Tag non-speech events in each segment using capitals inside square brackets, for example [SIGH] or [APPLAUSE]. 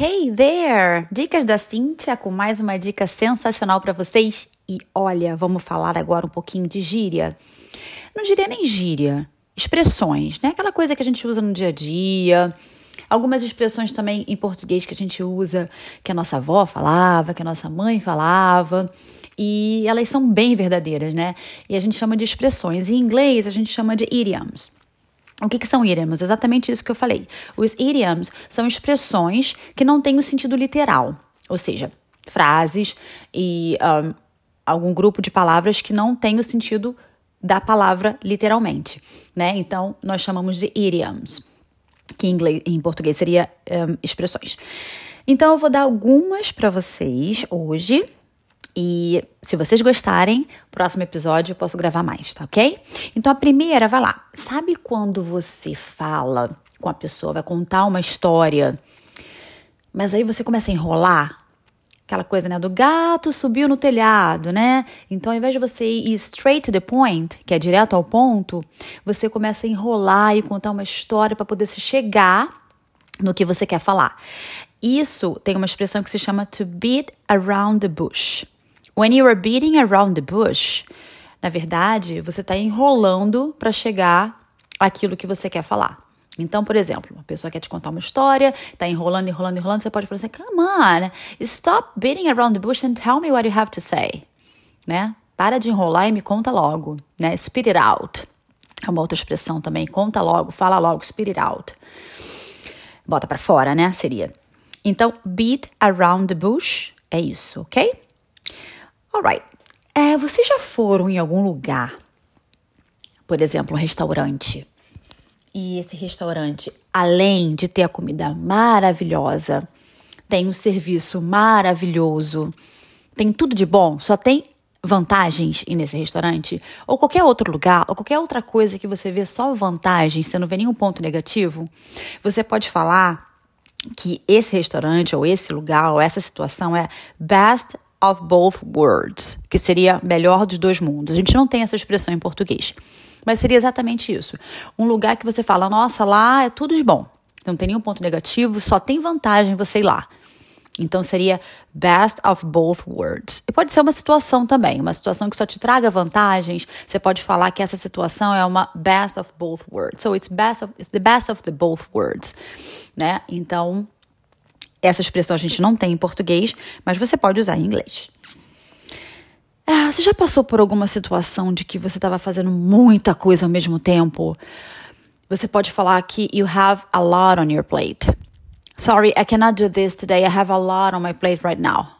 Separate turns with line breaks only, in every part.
Hey there! Dicas da Cíntia com mais uma dica sensacional para vocês. E olha, vamos falar agora um pouquinho de gíria. Não diria nem gíria, expressões, né? Aquela coisa que a gente usa no dia a dia. Algumas expressões também em português que a gente usa, que a nossa avó falava, que a nossa mãe falava. E elas são bem verdadeiras, né? E a gente chama de expressões. Em inglês, a gente chama de idioms. O que, que, são idioms? Exatamente isso que eu falei. Os idioms são expressões que não têm o sentido literal, ou seja, frases e um, algum grupo de palavras que não tem o sentido da palavra literalmente, né? Então, nós chamamos de idioms, que em, inglês, em português seria um, expressões. Então, eu vou dar algumas para vocês hoje e se vocês gostarem, próximo episódio eu posso gravar mais, tá ok? Então a primeira, vai lá. Sabe quando você fala com a pessoa, vai contar uma história, mas aí você começa a enrolar? Aquela coisa, né, do gato subiu no telhado, né? Então, ao invés de você ir straight to the point, que é direto ao ponto, você começa a enrolar e contar uma história para poder se chegar no que você quer falar. Isso tem uma expressão que se chama to beat around the bush. When you are beating around the bush, na verdade, você está enrolando para chegar àquilo que você quer falar. Então, por exemplo, uma pessoa quer te contar uma história, está enrolando, enrolando, enrolando, você pode falar assim: Come on, stop beating around the bush and tell me what you have to say. Né? Para de enrolar e me conta logo. Né? Spit it out. É uma outra expressão também. Conta logo, fala logo, spit it out. Bota para fora, né? Seria. Então, beat around the bush é isso, ok? Alright. É, vocês já foram em algum lugar, por exemplo, um restaurante, e esse restaurante, além de ter a comida maravilhosa, tem um serviço maravilhoso, tem tudo de bom, só tem vantagens ir nesse restaurante, ou qualquer outro lugar, ou qualquer outra coisa que você vê só vantagens, você não vê nenhum ponto negativo, você pode falar que esse restaurante, ou esse lugar, ou essa situação é best of both worlds, que seria melhor dos dois mundos. A gente não tem essa expressão em português, mas seria exatamente isso. Um lugar que você fala, nossa, lá é tudo de bom, não tem nenhum ponto negativo, só tem vantagem você ir lá. Então seria best of both worlds. E pode ser uma situação também, uma situação que só te traga vantagens. Você pode falar que essa situação é uma best of both worlds. So it's best of it's the best of the both worlds, né? Então essa expressão a gente não tem em português, mas você pode usar em inglês. Ah, você já passou por alguma situação de que você estava fazendo muita coisa ao mesmo tempo? Você pode falar que you have a lot on your plate. Sorry, I cannot do this today. I have a lot on my plate right now.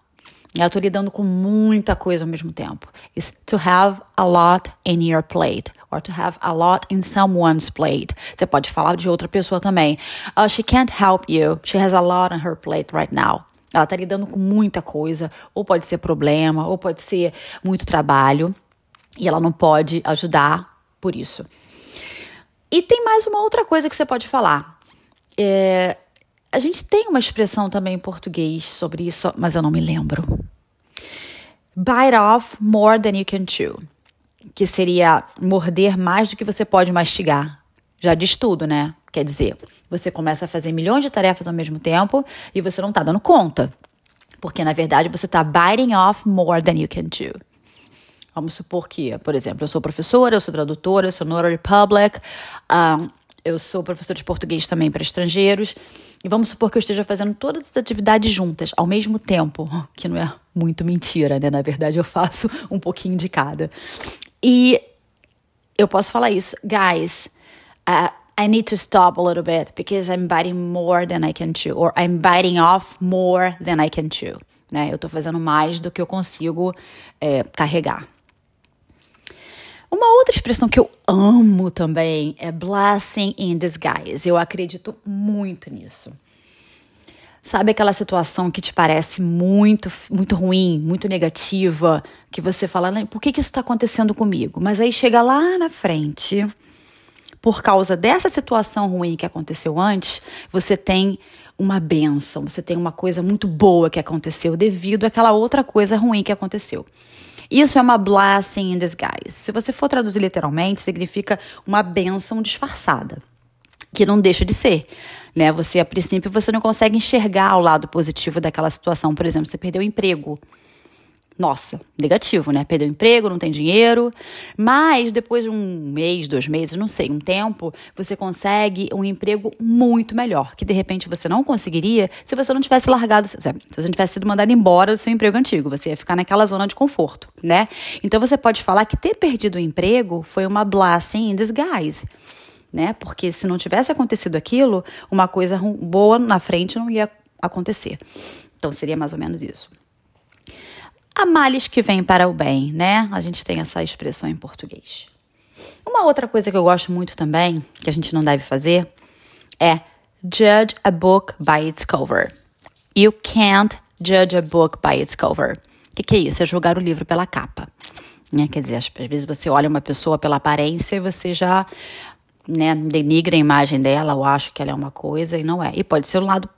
Eu estou lidando com muita coisa ao mesmo tempo. It's to have a lot in your plate or to have a lot in someone's plate. Você pode falar de outra pessoa também. Uh, she can't help you. She has a lot on her plate right now. Ela está lidando com muita coisa, ou pode ser problema, ou pode ser muito trabalho, e ela não pode ajudar por isso. E tem mais uma outra coisa que você pode falar. É, a gente tem uma expressão também em português sobre isso, mas eu não me lembro. Bite off more than you can chew que seria morder mais do que você pode mastigar. Já diz tudo, né? Quer dizer, você começa a fazer milhões de tarefas ao mesmo tempo e você não está dando conta. Porque, na verdade, você está biting off more than you can chew. Vamos supor que, por exemplo, eu sou professora, eu sou tradutora, eu sou notary public, um, eu sou professora de português também para estrangeiros. E vamos supor que eu esteja fazendo todas as atividades juntas ao mesmo tempo, [LAUGHS] que não é muito mentira, né? Na verdade, eu faço [LAUGHS] um pouquinho de cada. E eu posso falar isso, guys. Uh, I need to stop a little bit because I'm biting more than I can chew, or I'm biting off more than I can chew. Né? Eu estou fazendo mais do que eu consigo é, carregar. Uma outra expressão que eu amo também é blessing in disguise. Eu acredito muito nisso. Sabe aquela situação que te parece muito, muito ruim, muito negativa, que você fala, por que, que isso está acontecendo comigo? Mas aí chega lá na frente, por causa dessa situação ruim que aconteceu antes, você tem uma benção, você tem uma coisa muito boa que aconteceu devido àquela outra coisa ruim que aconteceu. Isso é uma blessing in disguise. Se você for traduzir literalmente, significa uma benção disfarçada. que não deixa de ser. Né? Você, a princípio, você não consegue enxergar o lado positivo daquela situação. Por exemplo, você perdeu o emprego nossa, negativo, né? Perdeu emprego, não tem dinheiro. Mas depois de um mês, dois meses, não sei, um tempo, você consegue um emprego muito melhor, que de repente você não conseguiria se você não tivesse largado, se você não tivesse sido mandado embora do seu emprego antigo. Você ia ficar naquela zona de conforto, né? Então você pode falar que ter perdido o emprego foi uma blessing in disguise. Né? Porque se não tivesse acontecido aquilo, uma coisa boa na frente não ia acontecer. Então seria mais ou menos isso. Há males que vêm para o bem, né? A gente tem essa expressão em português. Uma outra coisa que eu gosto muito também, que a gente não deve fazer, é judge a book by its cover. You can't judge a book by its cover. O que, que, é isso? É julgar o livro pela capa. Né? Quer dizer, às, vezes você olha uma pessoa pela aparência e você já né, denigra a imagem dela ou acha que ela é uma coisa e não é. E pode ser um lado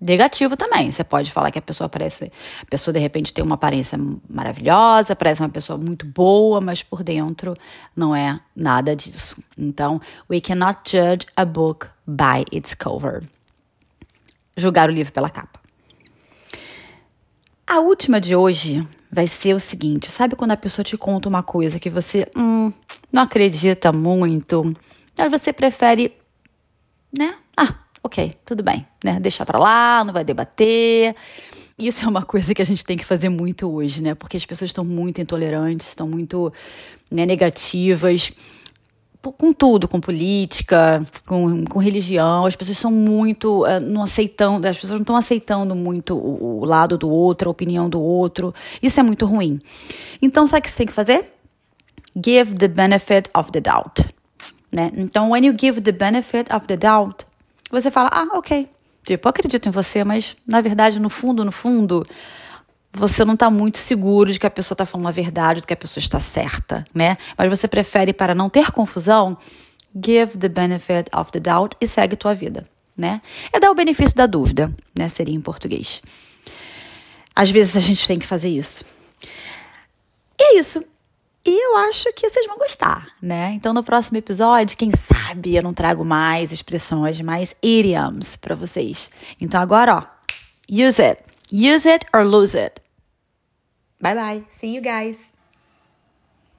negativo também. Você pode falar que a pessoa parece, a pessoa de repente tem uma aparência maravilhosa, parece uma pessoa muito boa, mas por dentro não é nada disso. Então, we cannot judge a book by its cover. Julgar o livro pela capa. A última de hoje vai ser o seguinte: sabe quando a pessoa te conta uma coisa que você hum, não acredita muito, mas você prefere, né? Ah, ok, tudo bem, né? Deixar para lá, não vai debater. Isso é uma coisa que a gente tem que fazer muito hoje, né? Porque as pessoas estão muito intolerantes, estão muito né, negativas com tudo, com política, com, com religião. As pessoas são muito uh, não aceitando, as pessoas não estão aceitando muito o, o, lado do outro, a opinião do outro. Isso é muito ruim. Então, sabe o que você tem que fazer? Give the benefit of the doubt. Né? Então, when you give the benefit of the doubt, você fala, ah, ok. Tipo, eu acredito em você, mas na verdade, no fundo, no fundo, você não está muito seguro de que a pessoa está falando a verdade, de que a pessoa está certa, né? Mas você prefere, para não ter confusão, give the benefit of the doubt e segue tua vida, né? É dar o benefício da dúvida, né? Seria em português. Às vezes a gente tem que fazer isso. E é isso. E eu acho que vocês vão gostar, né? Então, no próximo episódio, quem sabe eu não trago mais expressões, mais idioms para vocês. Então, agora, ó, use it. Use it or lose it. Bye bye. See you guys.